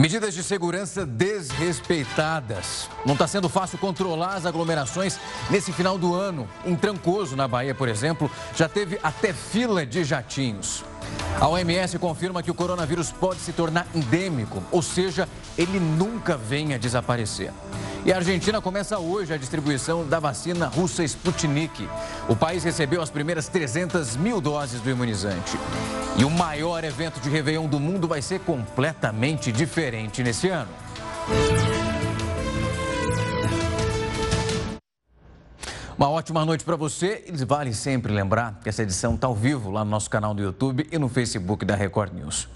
Medidas de segurança desrespeitadas. Não está sendo fácil controlar as aglomerações nesse final do ano. Em Trancoso, na Bahia, por exemplo, já teve até fila de jatinhos. A OMS confirma que o coronavírus pode se tornar endêmico, ou seja, ele nunca venha desaparecer. E a Argentina começa hoje a distribuição da vacina russa Sputnik. O país recebeu as primeiras 300 mil doses do imunizante. E o maior evento de Réveillon do mundo vai ser completamente diferente nesse ano. Uma ótima noite para você. E vale sempre lembrar que essa edição está ao vivo lá no nosso canal do YouTube e no Facebook da Record News.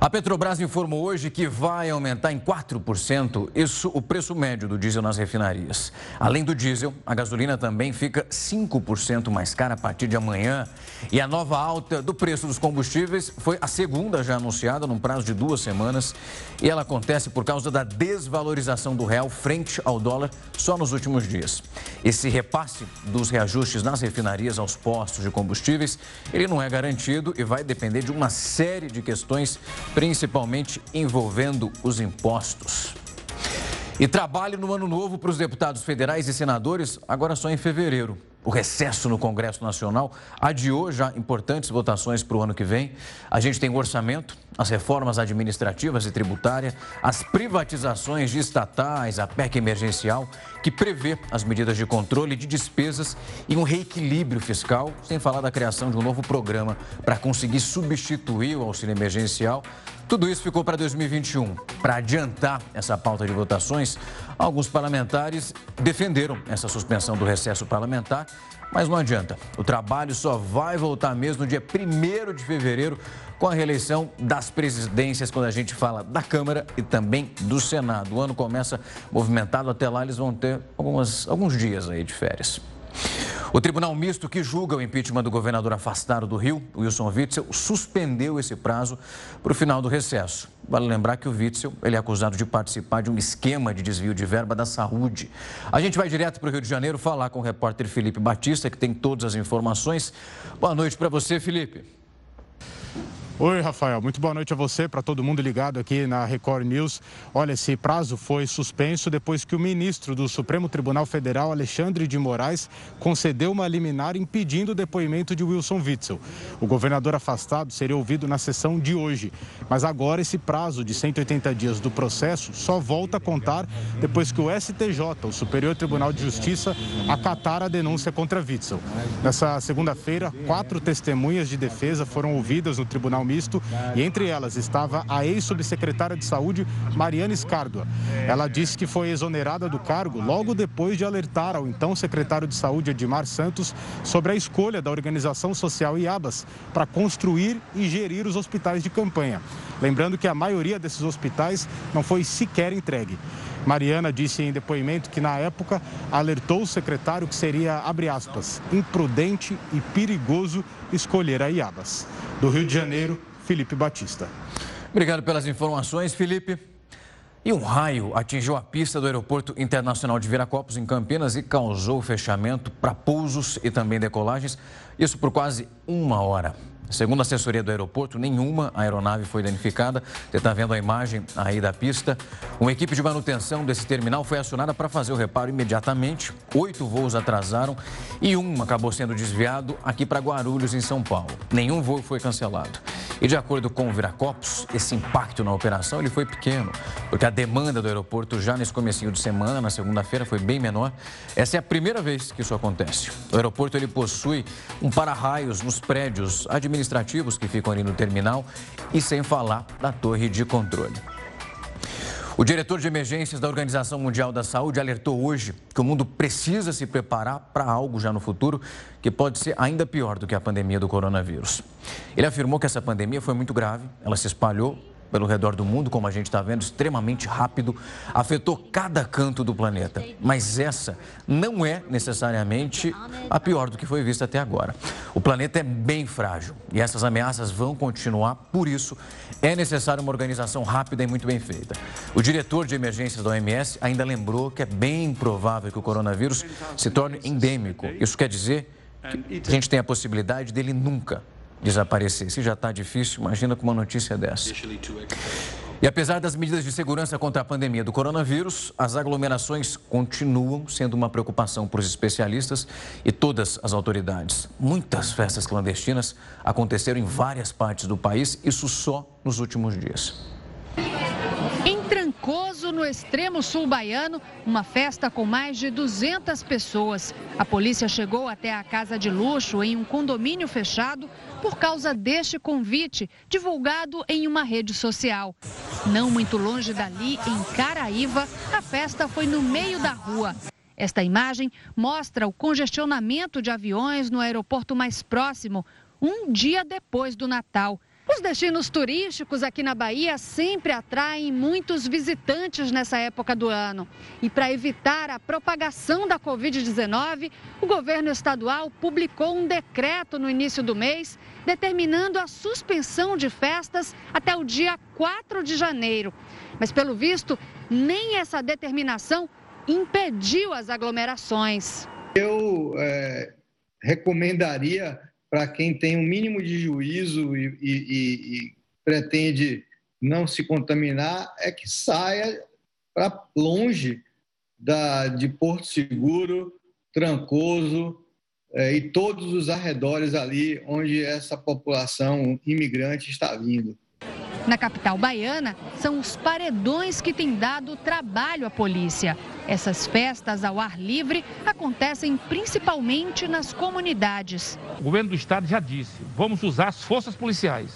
A Petrobras informou hoje que vai aumentar em 4% isso, o preço médio do diesel nas refinarias. Além do diesel, a gasolina também fica 5% mais cara a partir de amanhã. E a nova alta do preço dos combustíveis foi a segunda já anunciada num prazo de duas semanas. E ela acontece por causa da desvalorização do real frente ao dólar só nos últimos dias. Esse repasse dos reajustes nas refinarias aos postos de combustíveis, ele não é garantido e vai depender de uma série de questões principalmente envolvendo os impostos. E trabalho no ano novo para os deputados federais e senadores, agora só em fevereiro. O recesso no Congresso Nacional adiou já importantes votações para o ano que vem. A gente tem o orçamento, as reformas administrativas e tributárias, as privatizações de estatais, a PEC emergencial, que prevê as medidas de controle de despesas e um reequilíbrio fiscal, sem falar da criação de um novo programa para conseguir substituir o auxílio emergencial. Tudo isso ficou para 2021. Para adiantar essa pauta de votações, alguns parlamentares defenderam essa suspensão do recesso parlamentar, mas não adianta. O trabalho só vai voltar mesmo no dia 1 de fevereiro, com a reeleição das presidências, quando a gente fala da Câmara e também do Senado. O ano começa movimentado, até lá eles vão ter algumas, alguns dias aí de férias. O Tribunal Misto que julga o impeachment do governador afastado do Rio, Wilson Witzel, suspendeu esse prazo para o final do recesso. Vale lembrar que o Witzel ele é acusado de participar de um esquema de desvio de verba da saúde. A gente vai direto para o Rio de Janeiro falar com o repórter Felipe Batista, que tem todas as informações. Boa noite para você, Felipe. Oi, Rafael. Muito boa noite a você, para todo mundo ligado aqui na Record News. Olha, esse prazo foi suspenso depois que o ministro do Supremo Tribunal Federal, Alexandre de Moraes, concedeu uma liminar impedindo o depoimento de Wilson Witzel. O governador afastado seria ouvido na sessão de hoje, mas agora esse prazo de 180 dias do processo só volta a contar depois que o STJ, o Superior Tribunal de Justiça, acatar a denúncia contra Witzel. Nessa segunda-feira, quatro testemunhas de defesa foram ouvidas no Tribunal misto e entre elas estava a ex-subsecretária de Saúde, Mariana Escárdua. Ela disse que foi exonerada do cargo logo depois de alertar ao então secretário de Saúde, Edmar Santos, sobre a escolha da organização social IABAS para construir e gerir os hospitais de campanha. Lembrando que a maioria desses hospitais não foi sequer entregue. Mariana disse em depoimento que, na época, alertou o secretário que seria, abre aspas, imprudente e perigoso escolher a IABAS. Do Rio de Janeiro, Felipe Batista. Obrigado pelas informações, Felipe. E um raio atingiu a pista do Aeroporto Internacional de Viracopos, em Campinas, e causou fechamento para pousos e também decolagens, isso por quase uma hora. Segundo a assessoria do aeroporto, nenhuma aeronave foi danificada. Você está vendo a imagem aí da pista. Uma equipe de manutenção desse terminal foi acionada para fazer o reparo imediatamente. Oito voos atrasaram e um acabou sendo desviado aqui para Guarulhos, em São Paulo. Nenhum voo foi cancelado. E de acordo com o Viracopos, esse impacto na operação ele foi pequeno, porque a demanda do aeroporto já nesse comecinho de semana, na segunda-feira, foi bem menor. Essa é a primeira vez que isso acontece. O aeroporto ele possui um para-raios nos prédios administrativos administrativos que ficam ali no terminal e sem falar da torre de controle. O diretor de emergências da Organização Mundial da Saúde alertou hoje que o mundo precisa se preparar para algo já no futuro que pode ser ainda pior do que a pandemia do coronavírus. Ele afirmou que essa pandemia foi muito grave, ela se espalhou pelo redor do mundo, como a gente está vendo, extremamente rápido, afetou cada canto do planeta. Mas essa não é necessariamente a pior do que foi vista até agora. O planeta é bem frágil e essas ameaças vão continuar, por isso é necessária uma organização rápida e muito bem feita. O diretor de emergências da OMS ainda lembrou que é bem provável que o coronavírus se torne endêmico. Isso quer dizer que a gente tem a possibilidade dele nunca desaparecer. Se já está difícil, imagina com uma notícia dessa. E apesar das medidas de segurança contra a pandemia do coronavírus, as aglomerações continuam sendo uma preocupação para os especialistas e todas as autoridades. Muitas festas clandestinas aconteceram em várias partes do país, isso só nos últimos dias. Trancoso, no extremo sul baiano, uma festa com mais de 200 pessoas. A polícia chegou até a casa de luxo em um condomínio fechado por causa deste convite, divulgado em uma rede social. Não muito longe dali, em Caraíva, a festa foi no meio da rua. Esta imagem mostra o congestionamento de aviões no aeroporto mais próximo, um dia depois do Natal. Os destinos turísticos aqui na Bahia sempre atraem muitos visitantes nessa época do ano. E para evitar a propagação da Covid-19, o governo estadual publicou um decreto no início do mês determinando a suspensão de festas até o dia 4 de janeiro. Mas, pelo visto, nem essa determinação impediu as aglomerações. Eu é, recomendaria para quem tem um mínimo de juízo e, e, e, pretende não se contaminar, é que saia para longe da, de Porto Seguro, Trancoso é, e todos os arredores ali onde essa população imigrante está vindo. Na capital baiana, são os paredões que têm dado trabalho à polícia. Essas festas ao ar livre acontecem principalmente nas comunidades. O governo do estado já disse: vamos usar as forças policiais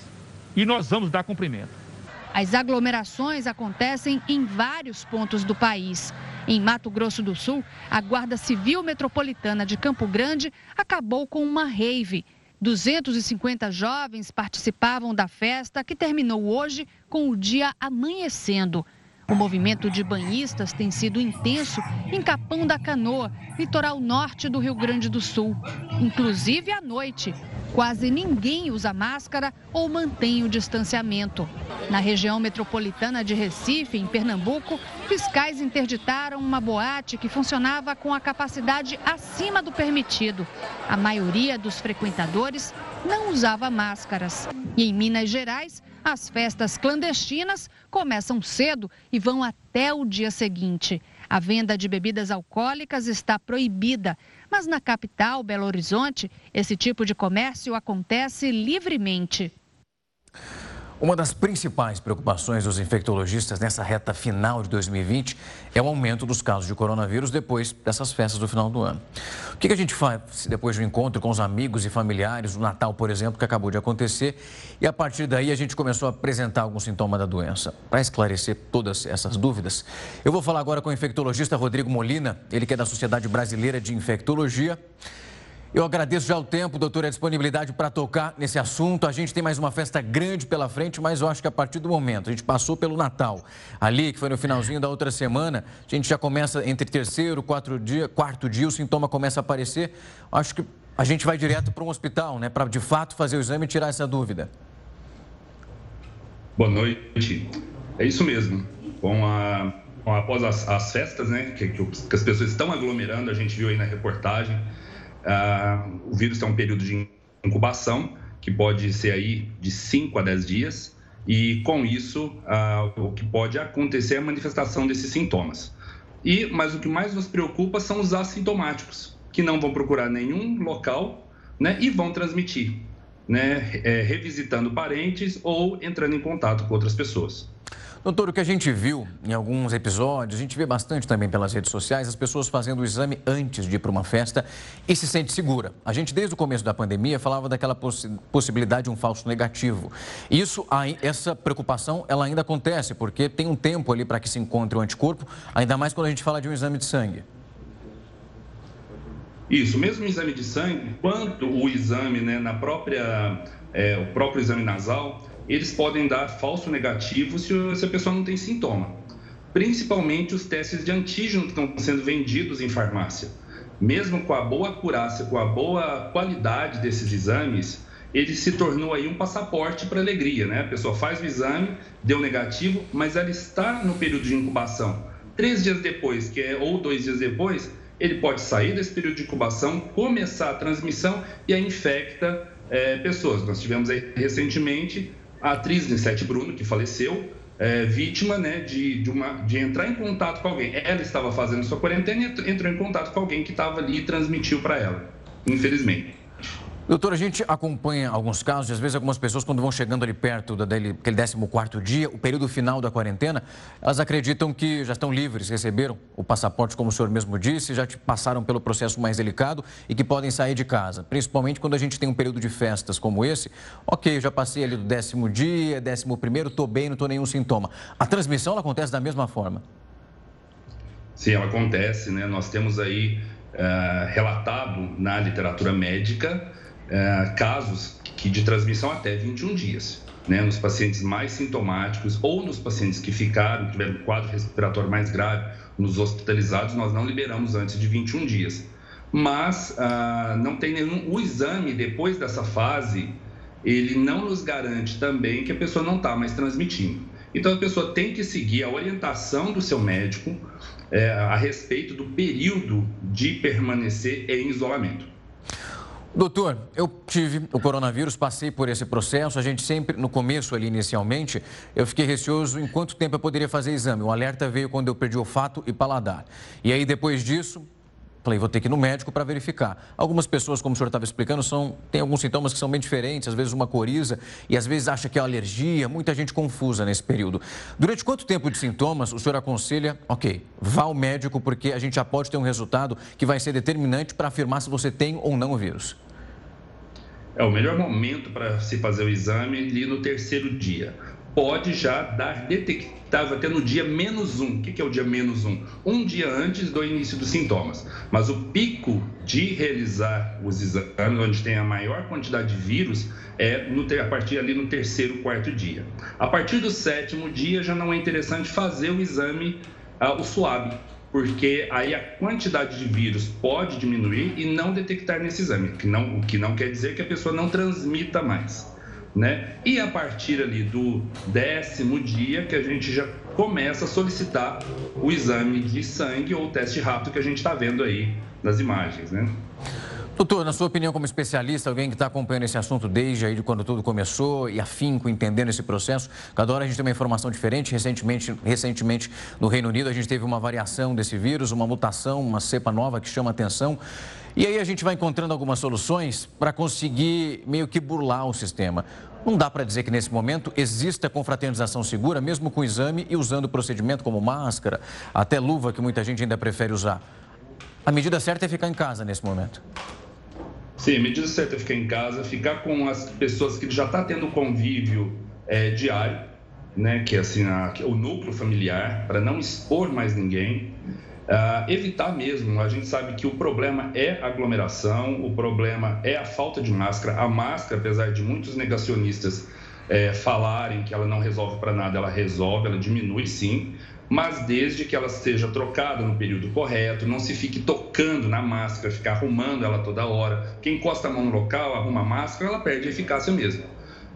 e nós vamos dar cumprimento. As aglomerações acontecem em vários pontos do país. Em Mato Grosso do Sul, a Guarda Civil Metropolitana de Campo Grande acabou com uma rave 250 jovens participavam da festa que terminou hoje com o dia amanhecendo. O movimento de banhistas tem sido intenso em Capão da Canoa, litoral norte do Rio Grande do Sul, inclusive à noite. Quase ninguém usa máscara ou mantém o distanciamento. Na região metropolitana de Recife, em Pernambuco, fiscais interditaram uma boate que funcionava com a capacidade acima do permitido. A maioria dos frequentadores não usava máscaras. E em Minas Gerais, as festas clandestinas começam cedo e vão até o dia seguinte. A venda de bebidas alcoólicas está proibida, mas na capital, Belo Horizonte, esse tipo de comércio acontece livremente. Uma das principais preocupações dos infectologistas nessa reta final de 2020 é o aumento dos casos de coronavírus depois dessas festas do final do ano. O que a gente faz depois do encontro com os amigos e familiares, o Natal, por exemplo, que acabou de acontecer, e a partir daí a gente começou a apresentar alguns sintomas da doença. Para esclarecer todas essas dúvidas, eu vou falar agora com o infectologista Rodrigo Molina, ele que é da Sociedade Brasileira de Infectologia. Eu agradeço já o tempo, doutor, a disponibilidade para tocar nesse assunto. A gente tem mais uma festa grande pela frente, mas eu acho que a partir do momento, a gente passou pelo Natal, ali, que foi no finalzinho da outra semana, a gente já começa entre terceiro, quatro dia, quarto dia, o sintoma começa a aparecer. Acho que a gente vai direto para um hospital, né, para de fato fazer o exame e tirar essa dúvida. Boa noite. É isso mesmo. Com a, após as, as festas, né, que, que as pessoas estão aglomerando, a gente viu aí na reportagem ah, o vírus tem um período de incubação, que pode ser aí de 5 a 10 dias, e com isso, ah, o que pode acontecer é a manifestação desses sintomas. E, mas o que mais nos preocupa são os assintomáticos, que não vão procurar nenhum local né, e vão transmitir, né, é, revisitando parentes ou entrando em contato com outras pessoas. Doutor, o que a gente viu em alguns episódios, a gente vê bastante também pelas redes sociais, as pessoas fazendo o exame antes de ir para uma festa e se sente segura. A gente, desde o começo da pandemia, falava daquela possi possibilidade de um falso negativo. Isso, essa preocupação, ela ainda acontece, porque tem um tempo ali para que se encontre o anticorpo, ainda mais quando a gente fala de um exame de sangue. Isso, mesmo o exame de sangue, quanto o exame né, na própria, é, o próprio exame nasal, eles podem dar falso negativo se, a pessoa não tem sintoma. Principalmente os testes de antígeno que estão sendo vendidos em farmácia. Mesmo com a boa acurácia, com a boa qualidade desses exames, ele se tornou aí um passaporte para alegria, né? A pessoa faz o exame, deu negativo, mas ela está no período de incubação. Três dias depois, que é ou dois dias depois, ele pode sair desse período de incubação, começar a transmissão e a infecta é, pessoas. Nós tivemos aí recentemente a atriz Nissete Bruno, que faleceu, é, vítima né, de, de, uma, de entrar em contato com alguém. Ela estava fazendo sua quarentena e entrou em contato com alguém que estava ali e transmitiu para ela, infelizmente. Doutor, a gente acompanha alguns casos, e às vezes algumas pessoas, quando vão chegando ali perto daquele 14 dia, o período final da quarentena, elas acreditam que já estão livres, receberam o passaporte, como o senhor mesmo disse, já passaram pelo processo mais delicado e que podem sair de casa. Principalmente quando a gente tem um período de festas como esse. Ok, já passei ali do décimo dia, décimo primeiro, estou bem, não estou nenhum sintoma. A transmissão acontece da mesma forma? Sim, ela acontece, né? Nós temos aí uh, relatado na literatura médica é, casos que de transmissão até 21 dias. Né, nos pacientes mais sintomáticos ou nos pacientes que ficaram, tiveram um quadro respiratório mais grave, nos hospitalizados, nós não liberamos antes de 21 dias. Mas ah, não tem nenhum. O exame depois dessa fase, ele não nos garante também que a pessoa não está mais transmitindo. Então a pessoa tem que seguir a orientação do seu médico é, a respeito do período de permanecer em isolamento. Doutor, eu tive o coronavírus, passei por esse processo. A gente sempre, no começo ali inicialmente, eu fiquei receoso em quanto tempo eu poderia fazer exame. O alerta veio quando eu perdi olfato e paladar. E aí, depois disso, falei, vou ter que ir no médico para verificar. Algumas pessoas, como o senhor estava explicando, são, tem alguns sintomas que são bem diferentes, às vezes uma coriza, e às vezes acha que é alergia, muita gente confusa nesse período. Durante quanto tempo de sintomas o senhor aconselha, ok, vá ao médico, porque a gente já pode ter um resultado que vai ser determinante para afirmar se você tem ou não o vírus? É o melhor momento para se fazer o exame ali no terceiro dia. Pode já dar detectável até no dia menos um. O que é o dia menos um? Um dia antes do início dos sintomas. Mas o pico de realizar os exames, onde tem a maior quantidade de vírus, é no, a partir ali no terceiro, quarto dia. A partir do sétimo dia já não é interessante fazer o exame, uh, o SUAB, porque aí a quantidade de vírus pode diminuir e não detectar nesse exame, que não, o que não quer dizer que a pessoa não transmita mais. Né? E a partir ali do décimo dia que a gente já começa a solicitar o exame de sangue ou o teste rápido que a gente está vendo aí nas imagens, né? Doutor, na sua opinião como especialista, alguém que está acompanhando esse assunto desde aí de quando tudo começou e afinco, entendendo esse processo, cada hora a gente tem uma informação diferente. Recentemente, recentemente no Reino Unido, a gente teve uma variação desse vírus, uma mutação, uma cepa nova que chama atenção. E aí a gente vai encontrando algumas soluções para conseguir meio que burlar o sistema. Não dá para dizer que nesse momento exista confraternização segura, mesmo com exame e usando o procedimento como máscara, até luva que muita gente ainda prefere usar. A medida certa é ficar em casa nesse momento. Sim, medida certa é ficar em casa, ficar com as pessoas que já está tendo convívio é, diário, né, que é assim, a, é o núcleo familiar, para não expor mais ninguém. Uh, evitar mesmo, a gente sabe que o problema é aglomeração, o problema é a falta de máscara. A máscara, apesar de muitos negacionistas é, falarem que ela não resolve para nada, ela resolve, ela diminui sim, mas desde que ela seja trocada no período correto, não se fique tocando na máscara, ficar arrumando ela toda hora. Quem encosta a mão no local, arruma a máscara, ela perde a eficácia mesmo.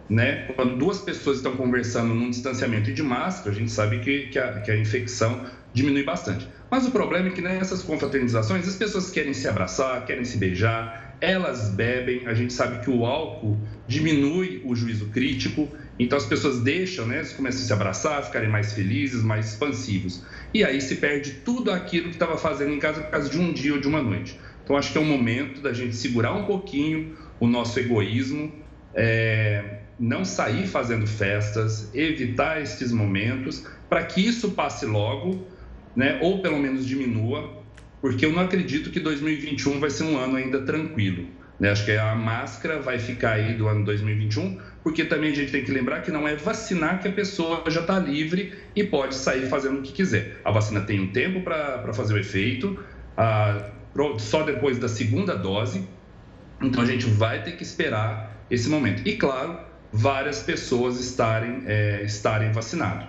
Né? Quando duas pessoas estão conversando num distanciamento de máscara, a gente sabe que, que, a, que a infecção diminui bastante. Mas o problema é que nessas confraternizações as pessoas querem se abraçar, querem se beijar, elas bebem. A gente sabe que o álcool diminui o juízo crítico então as pessoas deixam, né? Eles começam a se abraçar, ficarem mais felizes, mais expansivos. E aí se perde tudo aquilo que estava fazendo em casa por causa de um dia ou de uma noite. Então acho que é um momento da gente segurar um pouquinho o nosso egoísmo, é, não sair fazendo festas, evitar esses momentos, para que isso passe logo, né? Ou pelo menos diminua, porque eu não acredito que 2021 vai ser um ano ainda tranquilo. Né? Acho que a máscara vai ficar aí do ano 2021 porque também a gente tem que lembrar que não é vacinar que a pessoa já está livre e pode sair fazendo o que quiser. A vacina tem um tempo para fazer o efeito, só depois da segunda dose, então a gente vai ter que esperar esse momento. E claro, várias pessoas estarem, é, estarem vacinadas.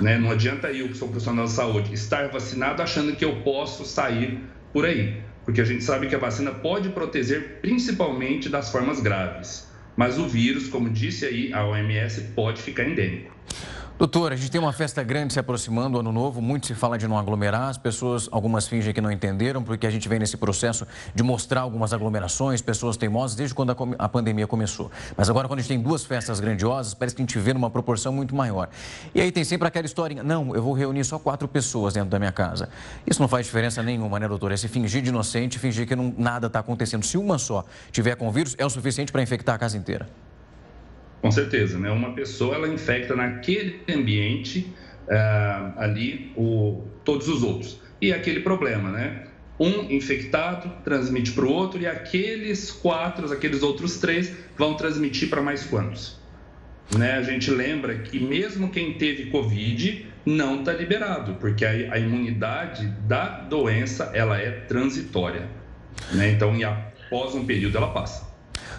Né? Não adianta eu, que sou profissional de saúde, estar vacinado achando que eu posso sair por aí, porque a gente sabe que a vacina pode proteger principalmente das formas graves. Mas o vírus, como disse aí a OMS, pode ficar endêmico. Doutor, a gente tem uma festa grande se aproximando, ano novo, muito se fala de não aglomerar, as pessoas, algumas fingem que não entenderam, porque a gente vem nesse processo de mostrar algumas aglomerações, pessoas teimosas, desde quando a, pandemia começou. Mas agora, quando a gente tem duas festas grandiosas, parece que a gente vê numa proporção muito maior. E aí tem sempre aquela historinha, não, eu vou reunir só quatro pessoas dentro da minha casa. Isso não faz diferença nenhuma, né, doutor? É se fingir de inocente, fingir que não, nada está acontecendo. Se uma só tiver com vírus, é o suficiente para infectar a casa inteira. Com certeza, né? Uma pessoa ela infecta naquele ambiente uh, ali o, todos os outros. E aquele problema, né? Um infectado transmite para o outro e aqueles quatro, aqueles outros três vão transmitir para mais quantos? Né? A gente lembra que mesmo quem teve Covid não está liberado, porque a, a, imunidade da doença ela é transitória. Né? Então, após um período, ela passa.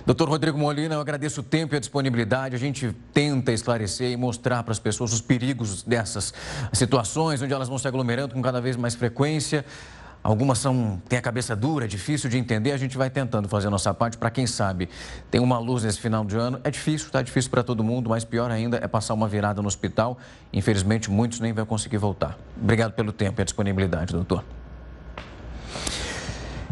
Doutor Rodrigo Molina, eu agradeço o tempo e a disponibilidade. A gente tenta esclarecer e mostrar para as pessoas os perigos dessas situações, onde elas vão se aglomerando com cada vez mais frequência. Algumas são, têm a cabeça dura, é difícil de entender. A gente vai tentando fazer a nossa parte para quem sabe tem uma luz nesse final de ano. É difícil, está difícil para todo mundo, mas pior ainda é passar uma virada no hospital. Infelizmente, muitos nem vão conseguir voltar. Obrigado pelo tempo e a disponibilidade, doutor.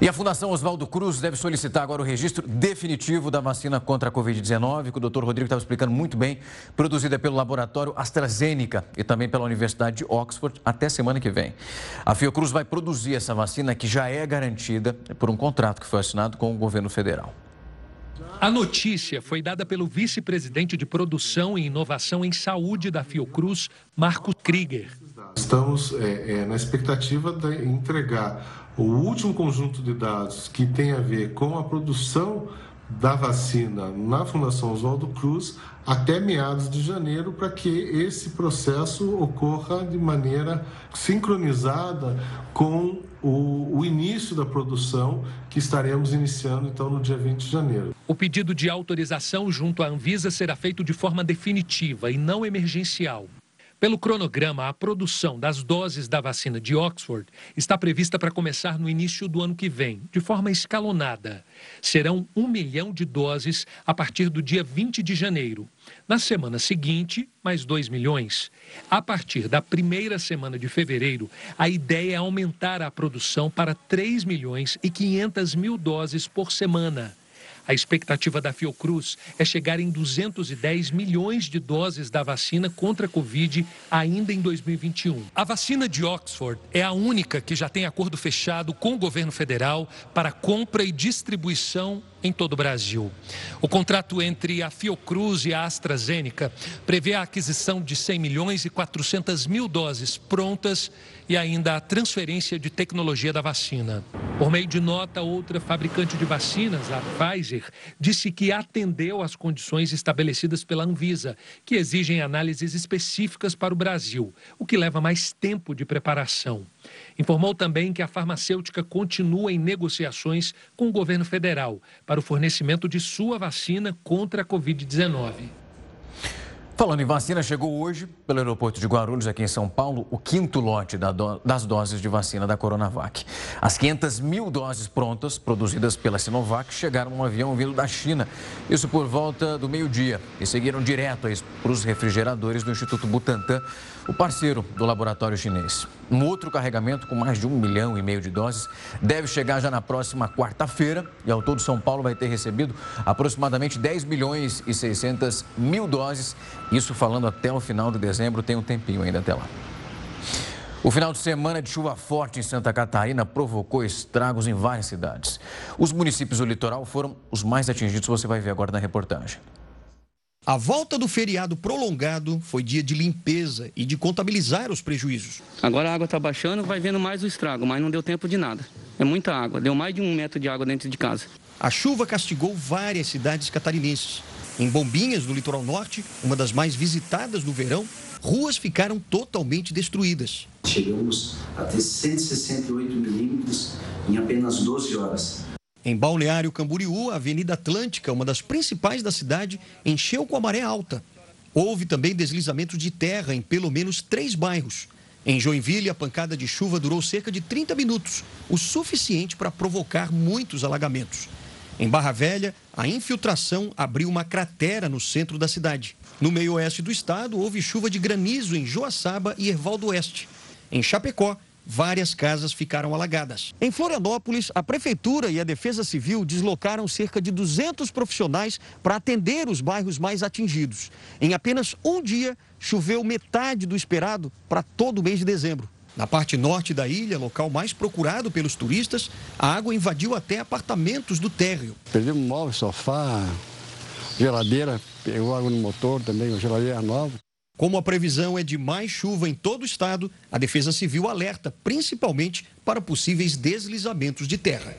E a Fundação Oswaldo Cruz deve solicitar agora o registro definitivo da vacina contra a Covid-19, que o doutor Rodrigo estava explicando muito bem, produzida pelo laboratório AstraZeneca e também pela Universidade de Oxford até semana que vem. A Fiocruz vai produzir essa vacina que já é garantida por um contrato que foi assinado com o governo federal. A notícia foi dada pelo vice-presidente de produção e inovação em saúde da Fiocruz, Marcos Krieger. Estamos é, é, na expectativa de entregar o último conjunto de dados que tem a ver com a produção da vacina na Fundação Oswaldo Cruz até meados de janeiro, para que esse processo ocorra de maneira sincronizada com o, o, início da produção que estaremos iniciando então no dia 20 de janeiro. O pedido de autorização junto à Anvisa será feito de forma definitiva e não emergencial. Pelo cronograma, a produção das doses da vacina de Oxford está prevista para começar no início do ano que vem, de forma escalonada. Serão um milhão de doses a partir do dia 20 de janeiro. Na semana seguinte, mais 2 milhões. A partir da primeira semana de fevereiro, a ideia é aumentar a produção para 3 milhões e 500 mil doses por semana. A expectativa da Fiocruz é chegar em 210 milhões de doses da vacina contra a Covid ainda em 2021. A vacina de Oxford é a única que já tem acordo fechado com o governo federal para compra e distribuição em todo o Brasil. O contrato entre a Fiocruz e a AstraZeneca prevê a aquisição de 100 milhões e 400 mil doses prontas e ainda a transferência de tecnologia da vacina. Por meio de nota, outra fabricante de vacinas, a Pfizer, disse que atendeu às condições estabelecidas pela Anvisa, que exigem análises específicas para o Brasil, o que leva mais tempo de preparação. Informou também que a farmacêutica continua em negociações com o governo federal para o fornecimento de sua vacina contra a Covid-19. Falando em vacina, chegou hoje, pelo aeroporto de Guarulhos, aqui em São Paulo, o quinto lote das doses de vacina da Coronavac. As 500 mil doses prontas, produzidas pela Sinovac, chegaram num avião vindo da China. Isso por volta do meio-dia e seguiram direto para os refrigeradores do Instituto Butantan, o parceiro do laboratório chinês. Um outro carregamento com mais de um milhão e meio de doses deve chegar já na próxima quarta-feira e ao todo São Paulo vai ter recebido aproximadamente 10 milhões e 600 mil doses. Isso falando até o final de dezembro, tem um tempinho ainda até lá. O final de semana de chuva forte em Santa Catarina provocou estragos em várias cidades. Os municípios do litoral foram os mais atingidos, você vai ver agora na reportagem. A volta do feriado prolongado foi dia de limpeza e de contabilizar os prejuízos. Agora a água está baixando, vai vendo mais o estrago, mas não deu tempo de nada. É muita água, deu mais de um metro de água dentro de casa. A chuva castigou várias cidades catarinenses. Em Bombinhas, no litoral norte, uma das mais visitadas no verão, ruas ficaram totalmente destruídas. Chegamos a ter 168 milímetros em apenas 12 horas. Em Balneário Camboriú, a Avenida Atlântica, uma das principais da cidade, encheu com a maré alta. Houve também deslizamentos de terra em pelo menos três bairros. Em Joinville, a pancada de chuva durou cerca de 30 minutos, o suficiente para provocar muitos alagamentos. Em Barra Velha, a infiltração abriu uma cratera no centro da cidade. No meio oeste do estado, houve chuva de granizo em Joaçaba e Erval do Oeste. Em Chapecó, várias casas ficaram alagadas. Em Florianópolis, a Prefeitura e a Defesa Civil deslocaram cerca de 200 profissionais para atender os bairros mais atingidos. Em apenas um dia, choveu metade do esperado para todo o mês de dezembro. Na parte norte da ilha, local mais procurado pelos turistas, a água invadiu até apartamentos do térreo. Perdemos móvel, sofá, geladeira, pegou água no motor também, geladeira nova. Como a previsão é de mais chuva em todo o estado, a Defesa Civil alerta principalmente para possíveis deslizamentos de terra.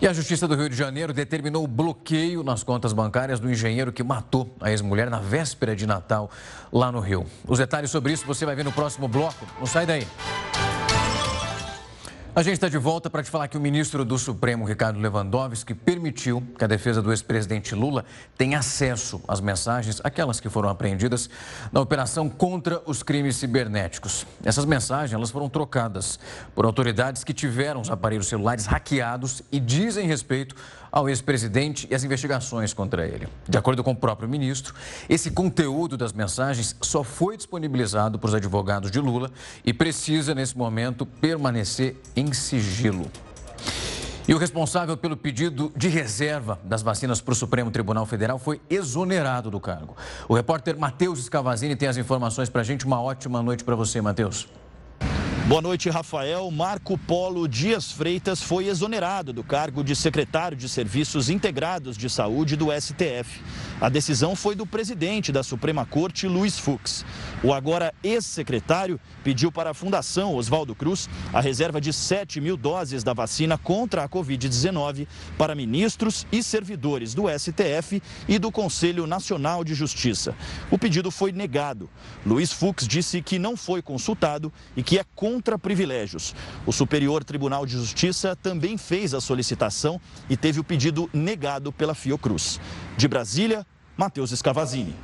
E a Justiça do Rio de Janeiro determinou o bloqueio nas contas bancárias do engenheiro que matou a ex-mulher na véspera de Natal lá no Rio. Os detalhes sobre isso você vai ver no próximo bloco. Não sai daí. A gente está de volta para te falar que o ministro do Supremo, Ricardo Lewandowski, permitiu que a defesa do ex-presidente Lula tenha acesso às mensagens, aquelas que foram apreendidas na operação contra os crimes cibernéticos. Essas mensagens elas foram trocadas por autoridades que tiveram os aparelhos celulares hackeados e dizem respeito ao ex-presidente e as investigações contra ele. De acordo com o próprio ministro, esse conteúdo das mensagens só foi disponibilizado para os advogados de Lula e precisa, nesse momento, permanecer em sigilo. E o responsável pelo pedido de reserva das vacinas para o Supremo Tribunal Federal foi exonerado do cargo. O repórter Matheus Scavazini tem as informações para a gente. Uma ótima noite para você, Matheus. Boa noite, Rafael. Marco Polo Dias Freitas foi exonerado do cargo de secretário de Serviços Integrados de Saúde do STF. A decisão foi do presidente da Suprema Corte, Luiz Fux. O agora ex-secretário pediu para a Fundação Oswaldo Cruz a reserva de 7 mil doses da vacina contra a Covid-19 para ministros e servidores do STF e do Conselho Nacional de Justiça. O pedido foi negado. Luiz Fux disse que não foi consultado e que é contra privilégios. O Superior Tribunal de Justiça também fez a solicitação e teve o pedido negado pela Fiocruz. De Brasília, Matheus Escavazini.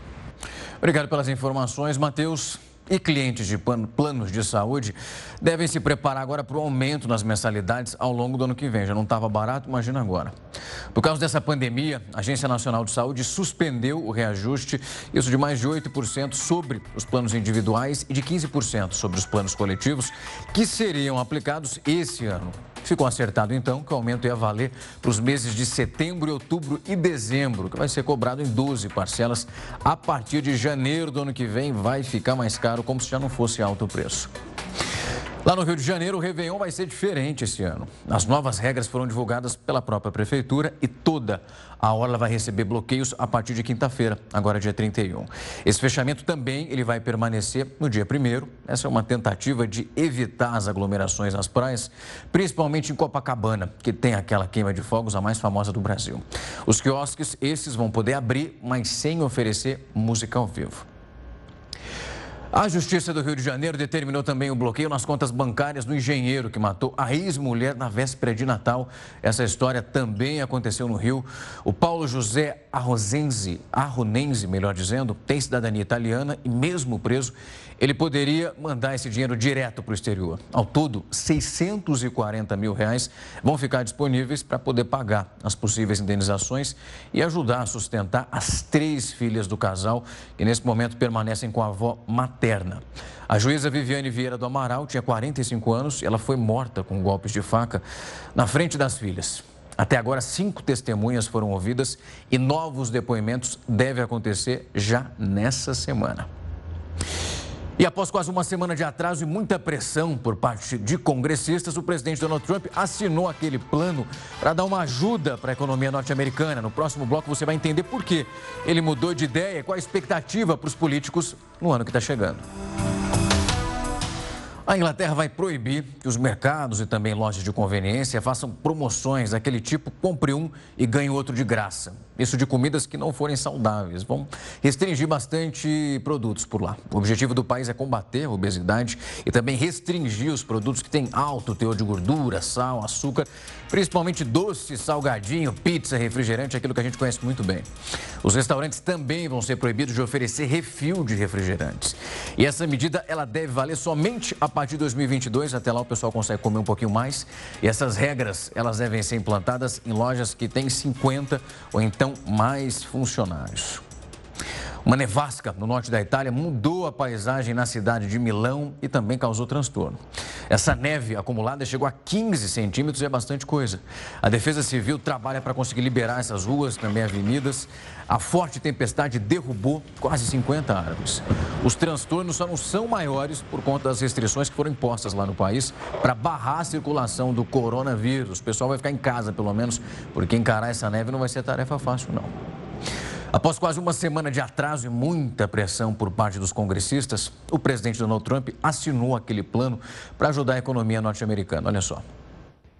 Obrigado pelas informações, Matheus. E clientes de planos de saúde devem se preparar agora para o aumento nas mensalidades ao longo do ano que vem. Já não estava barato, imagina agora. Por causa dessa pandemia, a Agência Nacional de Saúde suspendeu o reajuste, isso de mais de 8% sobre os planos individuais e de 15% sobre os planos coletivos, que seriam aplicados esse ano. Ficou acertado então que o aumento ia valer para os meses de setembro, outubro e dezembro, que vai ser cobrado em 12 parcelas. A partir de janeiro do ano que vem vai ficar mais caro, como se já não fosse alto o preço. Lá no Rio de Janeiro, o Réveillon vai ser diferente esse ano. As novas regras foram divulgadas pela própria Prefeitura e toda a orla vai receber bloqueios a partir de quinta-feira, agora dia 31. Esse fechamento também ele vai permanecer no dia 1 Essa é uma tentativa de evitar as aglomerações nas praias, principalmente em Copacabana, que tem aquela queima de fogos a mais famosa do Brasil. Os quiosques, esses vão poder abrir, mas sem oferecer música ao vivo. A Justiça do Rio de Janeiro determinou também o bloqueio nas contas bancárias do engenheiro que matou a ex-mulher na véspera de Natal. Essa história também aconteceu no Rio. O Paulo José Arrozenzi, Arronense, melhor dizendo, tem cidadania italiana e mesmo preso, ele poderia mandar esse dinheiro direto para o exterior. Ao todo, 640 mil reais vão ficar disponíveis para poder pagar as possíveis indenizações e ajudar a sustentar as três filhas do casal que nesse momento permanecem com a avó materna. A juíza Viviane Vieira do Amaral tinha 45 anos e ela foi morta com golpes de faca na frente das filhas. Até agora, cinco testemunhas foram ouvidas e novos depoimentos devem acontecer já nessa semana. E após quase uma semana de atraso e muita pressão por parte de congressistas, o presidente Donald Trump assinou aquele plano para dar uma ajuda para a economia norte-americana. No próximo bloco você vai entender por que ele mudou de ideia e qual a expectativa para os políticos no ano que está chegando. A Inglaterra vai proibir que os mercados e também lojas de conveniência façam promoções daquele tipo, compre um e ganhe outro de graça. Isso de comidas que não forem saudáveis. Vão restringir bastante produtos por lá. O objetivo do país é combater a obesidade e também restringir os produtos que têm alto teor de gordura, sal, açúcar, principalmente doce, salgadinho, pizza, refrigerante, aquilo que a gente conhece muito bem. Os restaurantes também vão ser proibidos de oferecer refil de refrigerantes. E essa medida ela deve valer somente a partir de 2022. Até lá o pessoal consegue comer um pouquinho mais. E essas regras elas devem ser implantadas em lojas que têm 50 ou então mais funcionários. Uma nevasca no norte da Itália mudou a paisagem na cidade de Milão e também causou transtorno. Essa neve acumulada chegou a 15 centímetros e é bastante coisa. A Defesa Civil trabalha para conseguir liberar essas ruas, também avenidas. A forte tempestade derrubou quase 50 árvores. Os transtornos só não são maiores por conta das restrições que foram impostas lá no país para barrar a circulação do coronavírus. O pessoal vai ficar em casa, pelo menos, porque encarar essa neve não vai ser tarefa fácil, não. Após quase uma semana de atraso e muita pressão por parte dos congressistas, o presidente Donald Trump assinou aquele plano para ajudar a economia norte-americana. Olha só.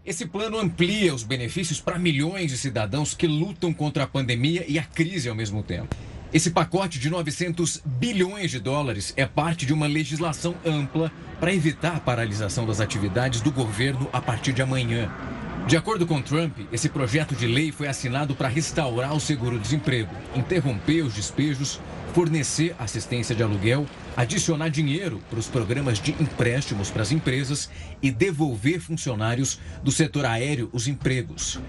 Esse plano amplia os benefícios para milhões de cidadãos que lutam contra a pandemia e a crise ao mesmo tempo. Esse pacote de 900 bilhões de dólares é parte de uma legislação ampla para evitar a paralisação das atividades do governo a partir de amanhã. De acordo com Trump, esse projeto de lei foi assinado para restaurar o seguro-desemprego, interromper os despejos, fornecer assistência de aluguel, adicionar dinheiro para os programas de empréstimos para as empresas e devolver funcionários do setor aéreo os empregos.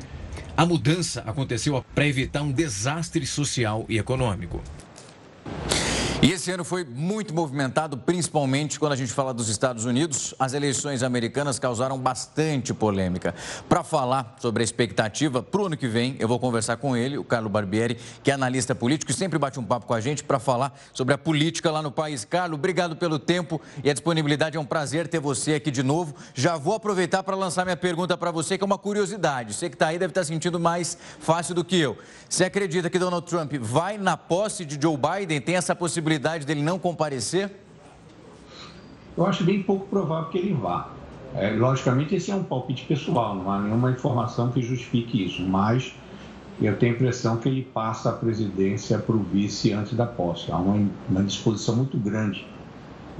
A mudança aconteceu para evitar um desastre social e econômico. E esse ano foi muito movimentado, principalmente quando a gente fala dos Estados Unidos. As eleições americanas causaram bastante polêmica. Para falar sobre a expectativa para o ano que vem, eu vou conversar com ele, o Carlo Barbieri, que é analista político e sempre bate um papo com a gente para falar sobre a política lá no país. Carlo, obrigado pelo tempo e a disponibilidade. É um prazer ter você aqui de novo. Já vou aproveitar para lançar minha pergunta para você, que é uma curiosidade. Você que está aí deve estar tá sentindo mais fácil do que eu. Você acredita que Donald Trump vai na posse de Joe Biden? Tem essa possibilidade? Possibilidade dele não comparecer? Eu acho bem pouco provável que ele vá. É, logicamente, esse é um palpite pessoal, não há nenhuma informação que justifique isso, mas eu tenho a impressão que ele passa a presidência para o vice antes da posse. Há uma, uma disposição muito grande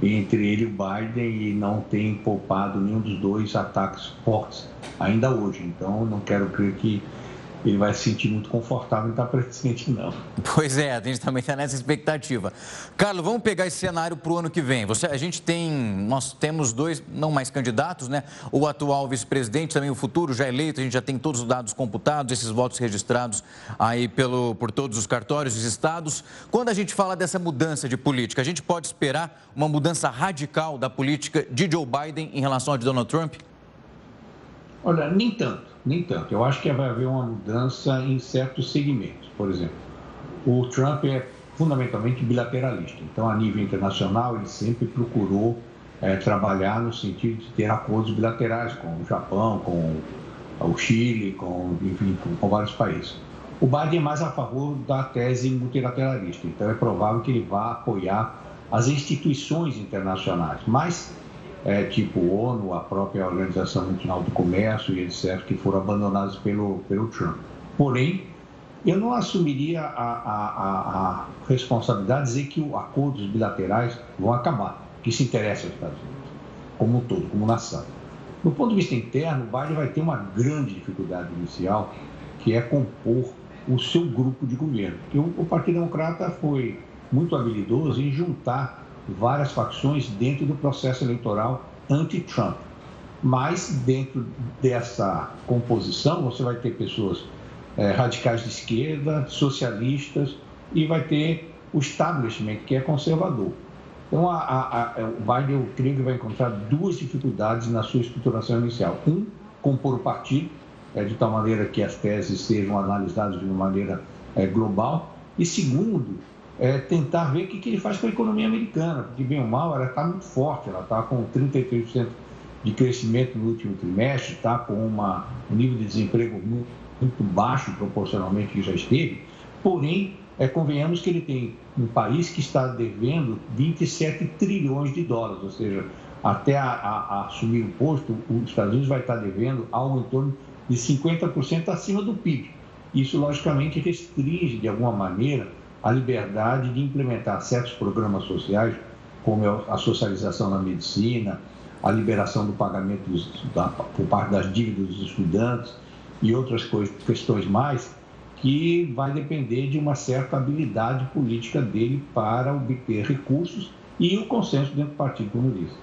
entre ele e o Biden e não tem poupado nenhum dos dois ataques fortes ainda hoje. Então, não quero crer que ele vai se sentir muito confortável em estar presente, não. Pois é, a gente também está nessa expectativa. Carlos, vamos pegar esse cenário para o ano que vem. Você, a gente tem, nós temos dois, não mais candidatos, né? O atual vice-presidente, também o futuro já eleito, a gente já tem todos os dados computados, esses votos registrados aí pelo, por todos os cartórios dos estados. Quando a gente fala dessa mudança de política, a gente pode esperar uma mudança radical da política de Joe Biden em relação a de Donald Trump? Olha, nem tanto nem tanto. Eu acho que vai haver uma mudança em certos segmentos. Por exemplo, o Trump é fundamentalmente bilateralista. Então, a nível internacional, ele sempre procurou é, trabalhar no sentido de ter acordos bilaterais com o Japão, com o Chile, com, enfim, com, com vários países. O Biden é mais a favor da tese multilateralista, então é provável que ele vá apoiar as instituições internacionais, mas é, tipo ONU, a própria Organização Mundial do Comércio e etc., que foram abandonados pelo, pelo Trump. Porém, eu não assumiria a, a, a, a responsabilidade de dizer que os acordos bilaterais vão acabar, que se interessa aos Estados Unidos, como um todo, como nação. Do ponto de vista interno, o Biden vai ter uma grande dificuldade inicial, que é compor o seu grupo de governo. Porque o, Partido Democrata foi muito habilidoso em juntar várias facções dentro do processo eleitoral anti-Trump. Mas dentro dessa composição você vai ter pessoas é, radicais de esquerda, socialistas e vai ter o establishment que é conservador. Então a, a, a, o Biden eu creio que vai encontrar duas dificuldades na sua estruturação inicial. Um, compor o partido é, de tal maneira que as teses sejam analisadas de uma maneira é, global. E segundo, é, tentar ver o que, que ele faz com a economia americana, porque, bem ou mal, ela está muito forte, ela está com 33% de crescimento no último trimestre, está com uma, um nível de desemprego muito, muito baixo proporcionalmente que já esteve, porém, é, convenhamos que ele tem um país que está devendo 27 trilhões de dólares, ou seja, até a, a, a assumir o posto, os Estados Unidos vai estar devendo algo em torno de 50% acima do PIB. Isso, logicamente, restringe, de alguma maneira, a liberdade de implementar certos programas sociais, como a socialização na medicina, a liberação do pagamento dos, da, por parte das dívidas dos estudantes e outras coisas, questões mais, que vai depender de uma certa habilidade política dele para obter recursos e o consenso dentro do Partido Comunista.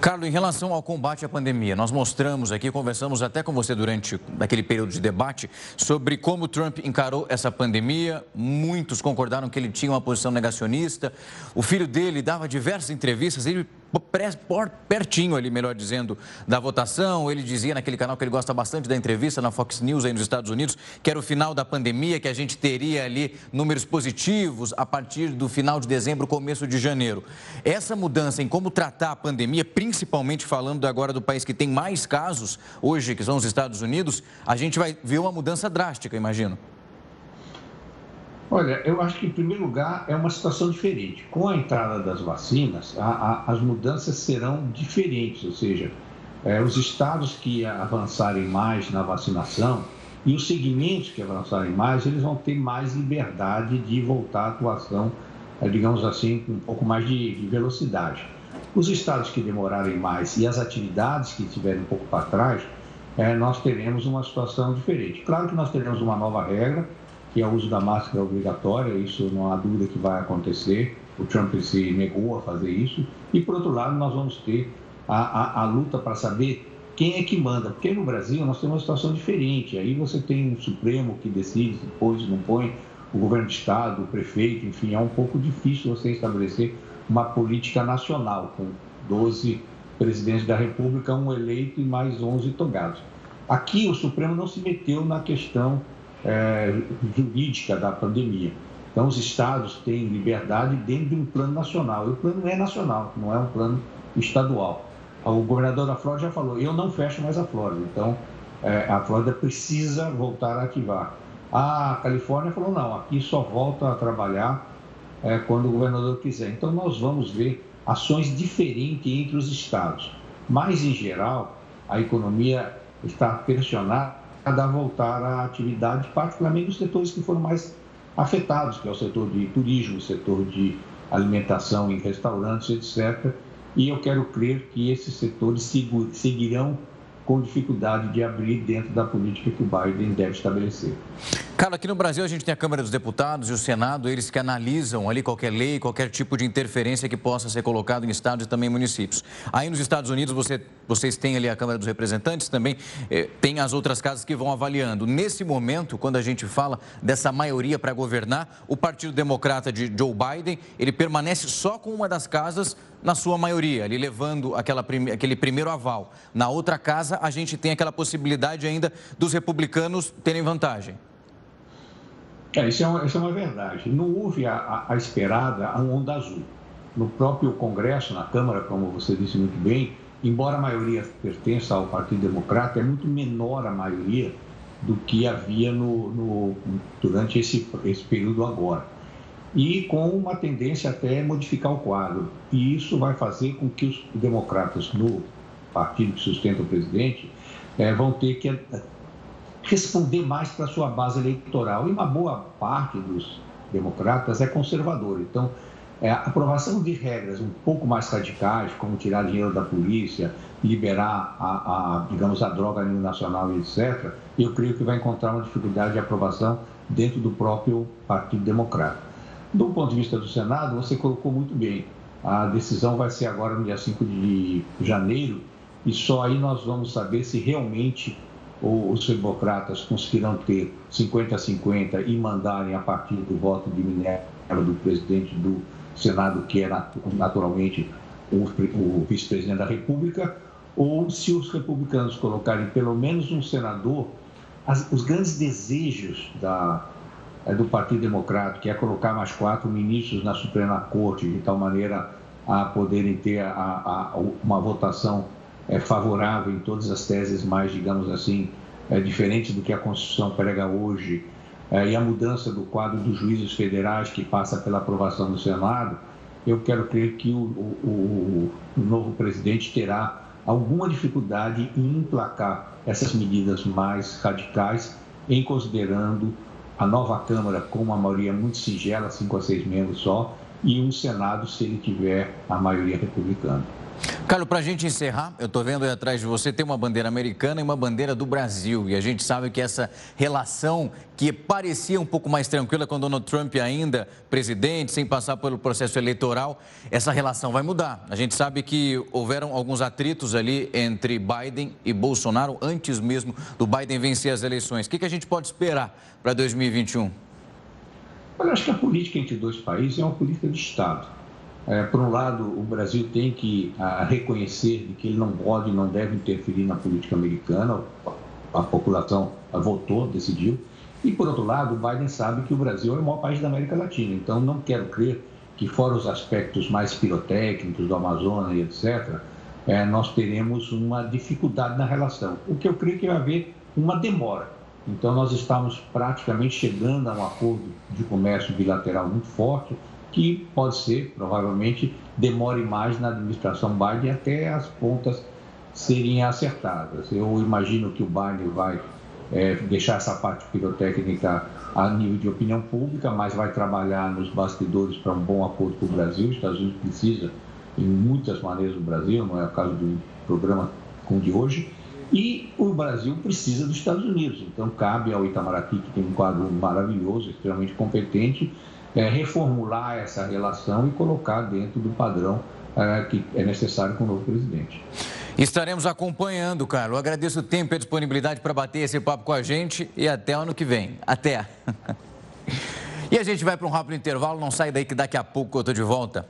Carlos, em relação ao combate à pandemia, nós mostramos aqui, conversamos até com você durante aquele período de debate sobre como Trump encarou essa pandemia. Muitos concordaram que ele tinha uma posição negacionista. O filho dele dava diversas entrevistas, ele pertinho ali, melhor dizendo, da votação. Ele dizia naquele canal que ele gosta bastante da entrevista na Fox News aí nos Estados Unidos, que era o final da pandemia, que a gente teria ali números positivos a partir do final de dezembro, começo de janeiro. Essa mudança em como tratar a pandemia, principalmente falando agora do país que tem mais casos hoje, que são os Estados Unidos, a gente vai ver uma mudança drástica, imagino. Olha, eu acho que, em primeiro lugar, é uma situação diferente. Com a entrada das vacinas, a, a, as mudanças serão diferentes, ou seja, é, os estados que avançarem mais na vacinação e os segmentos que avançarem mais, eles vão ter mais liberdade de voltar à atuação, é, digamos assim, com um pouco mais de, de velocidade. Os estados que demorarem mais e as atividades que estiverem um pouco para trás, é, nós teremos uma situação diferente. Claro que nós teremos uma nova regra, que é o uso da máscara obrigatória, isso não há dúvida que vai acontecer. O Trump se negou a fazer isso. E, por outro lado, nós vamos ter a, a, a luta para saber quem é que manda. Porque no Brasil nós temos uma situação diferente. Aí você tem um Supremo que decide se pôs, não põe, o governo de Estado, o prefeito, enfim, é um pouco difícil você estabelecer uma política nacional com 12 presidentes da República, um eleito e mais 11 togados. Aqui o Supremo não se meteu na questão é, jurídica da pandemia. Então, os estados têm liberdade dentro de um plano nacional. E o plano é nacional, não é um plano estadual. O governador da Flórida já falou: eu não fecho mais a Flórida. Então, é, a Flórida precisa voltar a ativar. A Califórnia falou: não, aqui só volta a trabalhar é, quando o governador quiser. Então, nós vamos ver ações diferentes entre os estados. Mas, em geral, a economia está pressionada a voltar à atividade, particularmente nos setores que foram mais afetados, que é o setor de turismo, o setor de alimentação em restaurantes, etc. E eu quero crer que esses setores seguirão com dificuldade de abrir dentro da política que o Biden deve estabelecer. Carlos, aqui no Brasil a gente tem a Câmara dos Deputados e o Senado, eles que analisam ali qualquer lei, qualquer tipo de interferência que possa ser colocado em estados e também municípios. Aí nos Estados Unidos você, vocês têm ali a Câmara dos Representantes, também eh, tem as outras casas que vão avaliando. Nesse momento, quando a gente fala dessa maioria para governar, o Partido Democrata de Joe Biden, ele permanece só com uma das casas na sua maioria, ali levando aquela, aquele primeiro aval. Na outra casa, a gente tem aquela possibilidade ainda dos republicanos terem vantagem. É, isso, é uma, isso é uma verdade. Não houve a, a, a esperada a onda azul. No próprio Congresso, na Câmara, como você disse muito bem, embora a maioria pertença ao Partido Democrata, é muito menor a maioria do que havia no, no, durante esse, esse período agora e com uma tendência até modificar o quadro. E isso vai fazer com que os democratas no partido que sustenta o presidente é, vão ter que eh, responder mais para a sua base eleitoral. E uma boa parte dos democratas é conservador. Então, é, a aprovação de regras um pouco mais radicais, como tirar dinheiro da polícia, liberar a, a digamos, a droga a nível nacional etc., eu creio que vai encontrar uma dificuldade de aprovação dentro do próprio Partido Democrata. Do ponto de vista do Senado, você colocou muito bem. A decisão vai ser agora no dia 5 de janeiro e só aí nós vamos saber se realmente os democratas conseguirão ter 50 a 50 e mandarem a partir do voto de Minerva do presidente do Senado, que é naturalmente o, vice-presidente da República, ou se os republicanos colocarem pelo menos um senador, os grandes desejos da, do Partido Democrático, que é colocar mais quatro ministros na Suprema Corte, de tal maneira a poderem ter a, a, uma votação é, favorável em todas as teses mais, digamos assim, é, diferentes do que a Constituição prega hoje, é, e a mudança do quadro dos juízes federais que passa pela aprovação do Senado, eu quero crer que o, o, o novo presidente terá alguma dificuldade em emplacar essas medidas mais radicais em considerando a nova Câmara com uma maioria muito singela, 5 a 6 membros só, e um Senado se ele tiver a maioria republicana. Carlos, para a gente encerrar, eu estou vendo aí atrás de você, tem uma bandeira americana e uma bandeira do Brasil. E a gente sabe que essa relação, que parecia um pouco mais tranquila com Donald Trump ainda presidente, sem passar pelo processo eleitoral, essa relação vai mudar. A gente sabe que houveram alguns atritos ali entre Biden e Bolsonaro, antes mesmo do Biden vencer as eleições. O que, que a gente pode esperar para 2021? Eu acho que a política entre dois países é uma política de Estado. É, por um lado, o Brasil tem que a, ah, reconhecer que ele não pode, não deve interferir na política americana. A população votou, decidiu. E por outro lado, o Biden sabe que o Brasil é o maior país da América Latina. Então, não quero crer que, fora os aspectos mais pirotécnicos do Amazonas e etc., é, nós teremos uma dificuldade na relação. O que eu creio que vai haver uma demora. Então, nós estamos praticamente chegando a um acordo de comércio bilateral muito forte que pode ser, provavelmente, demore mais na administração Biden até as pontas serem acertadas. Eu imagino que o Biden vai é, deixar essa parte pirotécnica a nível de opinião pública, mas vai trabalhar nos bastidores para um bom acordo com o Brasil. Os Estados Unidos precisa, em muitas maneiras, do Brasil, não é o caso um programa como de hoje. E o Brasil precisa dos Estados Unidos. Então, cabe ao Itamaraty, que tem um quadro maravilhoso, extremamente competente, é, reformular essa relação e colocar dentro do padrão é, que é necessário com o novo presidente. Estaremos acompanhando, Carlos. Agradeço o tempo e a disponibilidade para bater esse papo com a gente e até ano que vem. Até! e a gente vai para um rápido intervalo, não sai daí que daqui a pouco eu estou de volta.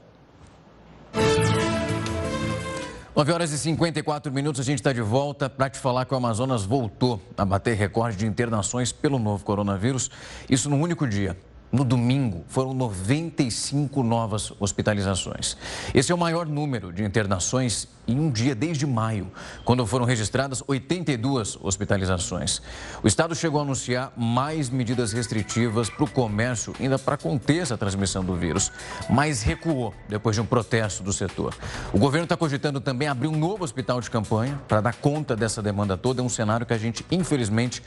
9 horas e 54 minutos, a gente está de volta para te falar que o Amazonas voltou a bater recorde de internações pelo novo coronavírus, isso num único dia. No domingo, foram 95 novas hospitalizações. Esse é o maior número de internações em um dia desde maio, quando foram registradas 82 hospitalizações. O Estado chegou a anunciar mais medidas restritivas para o comércio, ainda para conter essa transmissão do vírus, mas recuou depois de um protesto do setor. O governo está cogitando também abrir um novo hospital de campanha para dar conta dessa demanda toda. É um cenário que a gente, infelizmente,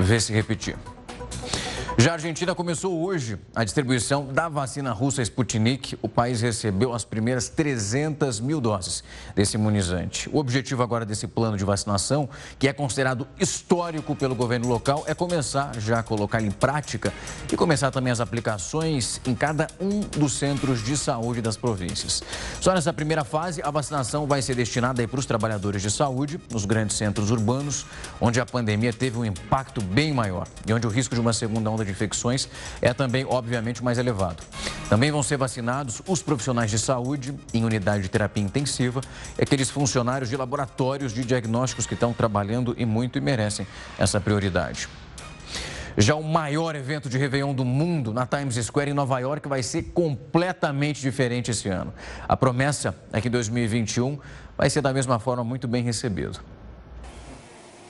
vê se repetir. Já a Argentina começou hoje a distribuição da vacina russa Sputnik. O país recebeu as primeiras 300 mil doses desse imunizante. O objetivo agora desse plano de vacinação, que é considerado histórico pelo governo local, é começar já a colocar em prática e começar também as aplicações em cada um dos centros de saúde das províncias. Só nessa primeira fase, a vacinação vai ser destinada para os trabalhadores de saúde nos grandes centros urbanos, onde a pandemia teve um impacto bem maior e onde o risco de uma segunda onda de infecções é também, obviamente, mais elevado. Também vão ser vacinados os profissionais de saúde em unidade de terapia intensiva aqueles funcionários de laboratórios de diagnósticos que estão trabalhando e muito e merecem essa prioridade. Já o maior evento de Réveillon do mundo na Times Square em Nova York vai ser completamente diferente esse ano. A promessa é que 2021 vai ser da mesma forma muito bem recebido.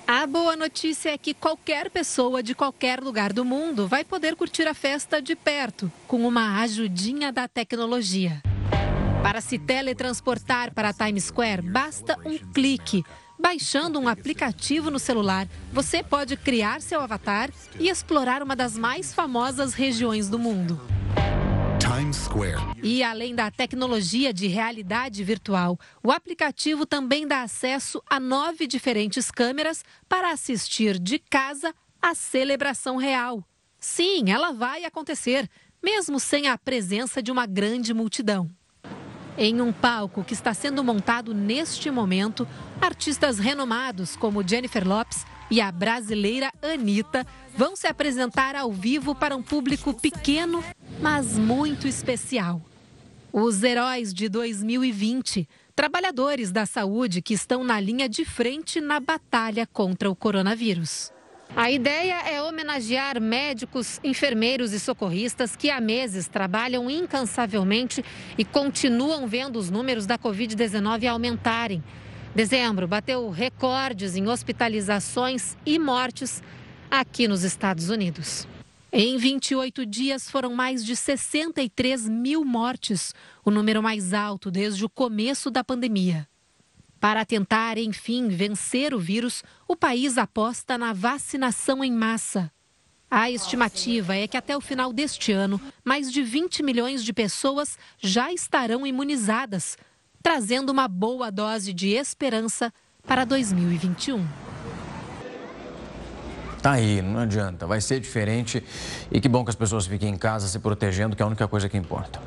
A boa notícia é que qualquer pessoa de qualquer lugar do mundo vai poder curtir a festa de perto, com uma ajudinha da tecnologia. Para se teletransportar para Times Square, basta um clique. Baixando um aplicativo no celular, você pode criar seu avatar e explorar uma das mais famosas regiões do mundo. Times Square. E além da tecnologia de realidade virtual, o aplicativo também dá acesso a nove diferentes câmeras para assistir de casa a celebração real. Sim, ela vai acontecer, mesmo sem a presença de uma grande multidão. Em um palco que está sendo montado neste momento, artistas renomados como Jennifer Lopes e a brasileira Anitta vão se apresentar ao vivo para um público pequeno, mas muito especial. Os heróis de 2020, trabalhadores da saúde que estão na linha de frente na batalha contra o coronavírus. A ideia é homenagear médicos, enfermeiros e socorristas que há meses trabalham incansavelmente e continuam vendo os números da Covid-19 aumentarem. Dezembro bateu recordes em hospitalizações e mortes aqui nos Estados Unidos. Em 28 dias foram mais de 63 mil mortes, o número mais alto desde o começo da pandemia. Para tentar, enfim, vencer o vírus, o país aposta na vacinação em massa. A estimativa é que até o final deste ano, mais de 20 milhões de pessoas já estarão imunizadas, trazendo uma boa dose de esperança para 2021. Tá aí, não adianta, vai ser diferente e que bom que as pessoas fiquem em casa se protegendo, que é a única coisa que importa.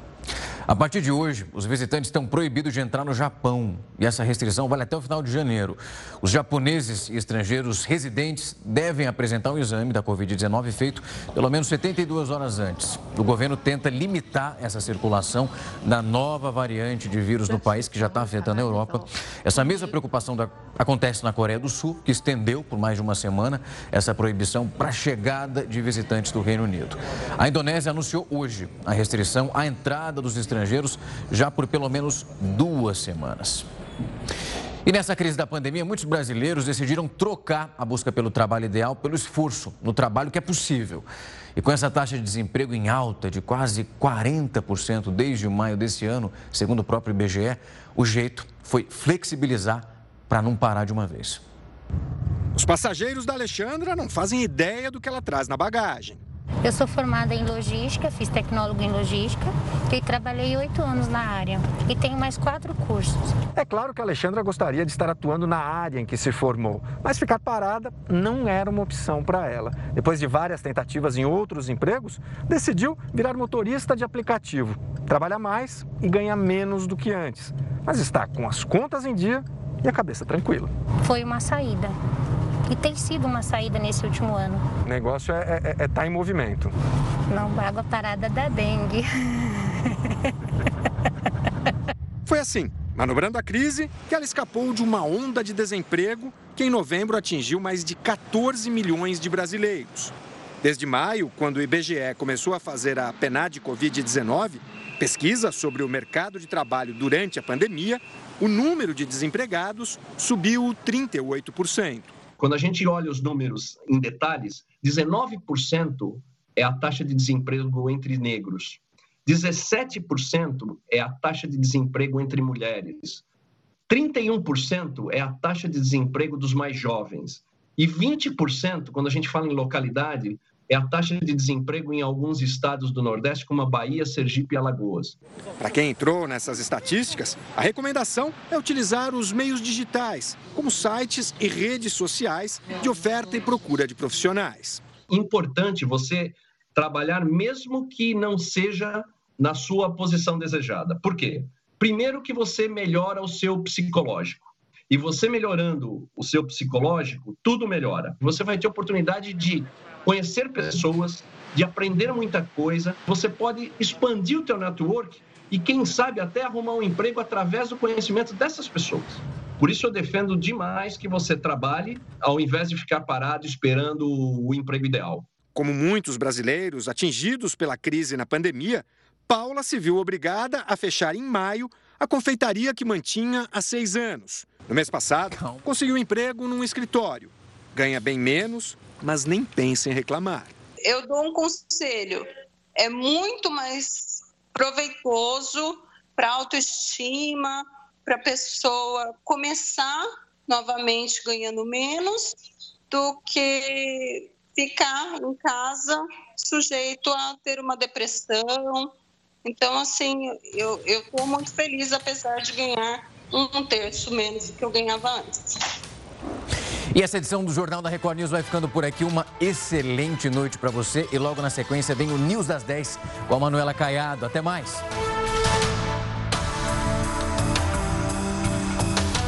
A partir de hoje, os visitantes estão proibidos de entrar no Japão e essa restrição vale até o final de janeiro. Os japoneses e estrangeiros residentes devem apresentar um exame da Covid-19 feito pelo menos 72 horas antes. O governo tenta limitar essa circulação da nova variante de vírus no país que já está afetando a Europa. Essa mesma preocupação da... acontece na Coreia do Sul, que estendeu por mais de uma semana essa proibição para a chegada de visitantes do Reino Unido. A Indonésia anunciou hoje a restrição à entrada dos estrangeiros estrangeiros já por pelo menos duas semanas. E nessa crise da pandemia, muitos brasileiros decidiram trocar a busca pelo trabalho ideal pelo esforço no trabalho que é possível. E com essa taxa de desemprego em alta de quase 40% desde maio desse ano, segundo o próprio IBGE, o jeito foi flexibilizar para não parar de uma vez. Os passageiros da Alexandra não fazem ideia do que ela traz na bagagem. Eu sou formada em logística, fiz tecnólogo em logística e trabalhei oito anos na área e tenho mais quatro cursos. É claro que a Alexandra gostaria de estar atuando na área em que se formou, mas ficar parada não era uma opção para ela. Depois de várias tentativas em outros empregos, decidiu virar motorista de aplicativo. Trabalha mais e ganha menos do que antes, mas está com as contas em dia e a cabeça tranquila. Foi uma saída e tem sido uma saída nesse último ano. O negócio é estar é, é tá em movimento. Não, água parada da dengue. Foi assim, manobrando a crise, que ela escapou de uma onda de desemprego que em novembro atingiu mais de 14 milhões de brasileiros. Desde maio, quando o IBGE começou a fazer a PNAD Covid-19, pesquisa sobre o mercado de trabalho durante a pandemia, o número de desempregados subiu 38%. Quando a gente olha os números em detalhes, 19% é a taxa de desemprego entre negros, 17% é a taxa de desemprego entre mulheres, 31% é a taxa de desemprego dos mais jovens. E 20%, quando a gente fala em localidade, é a taxa de desemprego em alguns estados do Nordeste, como a Bahia, Sergipe e Alagoas. Para quem entrou nessas estatísticas, a recomendação é utilizar os meios digitais, como sites e redes sociais de oferta e procura de profissionais. Importante você trabalhar mesmo que não seja na sua posição desejada. Por quê? Primeiro que você melhora o seu psicológico. E você melhorando o seu psicológico, tudo melhora. Você vai ter oportunidade de conhecer pessoas, de aprender muita coisa. Você pode expandir o teu network e quem sabe até arrumar um emprego através do conhecimento dessas pessoas. Por isso eu defendo demais que você trabalhe ao invés de ficar parado esperando o emprego ideal. Como muitos brasileiros atingidos pela crise na pandemia, Paula se viu obrigada a fechar em maio a confeitaria que mantinha há seis anos. No mês passado, conseguiu um emprego num escritório. Ganha bem menos, mas nem pensa em reclamar. Eu dou um conselho: é muito mais proveitoso para a autoestima, para a pessoa começar novamente ganhando menos do que ficar em casa sujeito a ter uma depressão. Então, assim, eu estou muito feliz, apesar de ganhar um terço menos do que eu ganhava antes. E essa edição do Jornal da Record News vai ficando por aqui. Uma excelente noite para você. E logo na sequência vem o News das 10 com a Manuela Caiado. Até mais.